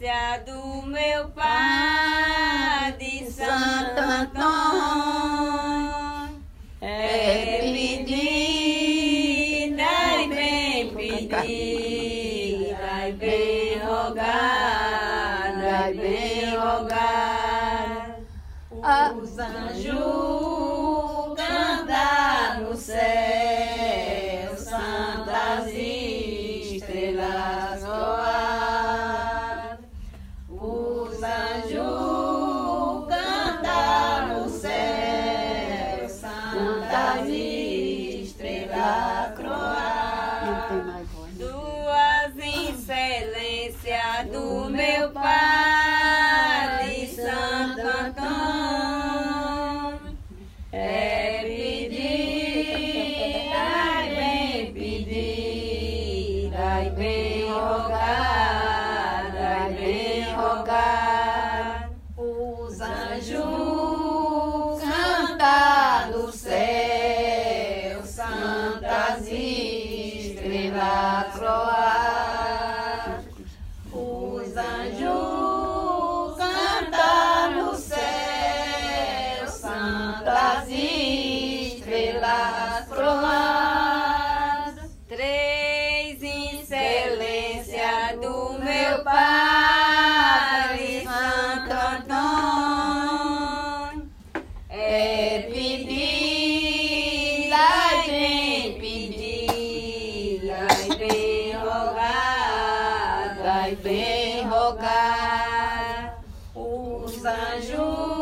excelência do meu pai de Santo Antônio. É pedir, dai bem pedir, dai bem rogar, dai bem rogar. Os anjos meu Pai Santo Antônio. É pedir, ai bem pedir, ai bem rogar, croar. Três excelências do meu Pai, Santo Antônio. É pedir, ai bem pedir, ai bem rogar, ai bem rogar. Os anjos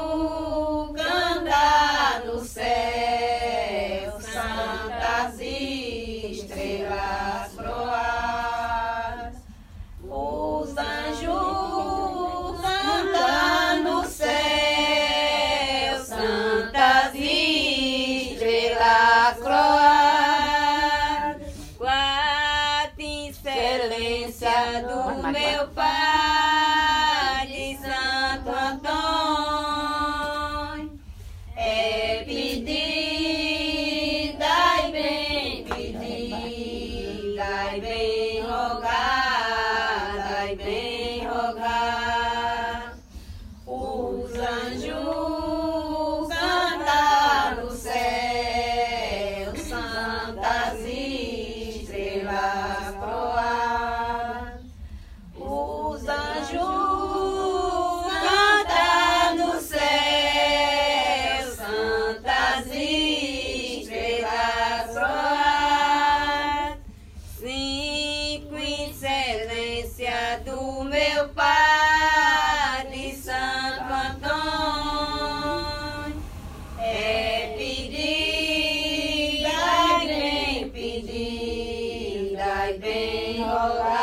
excelência do meu Pai de Santo Antônio. É pedir, dai bem pedir, dai bem rogar, dai bem bem rogar,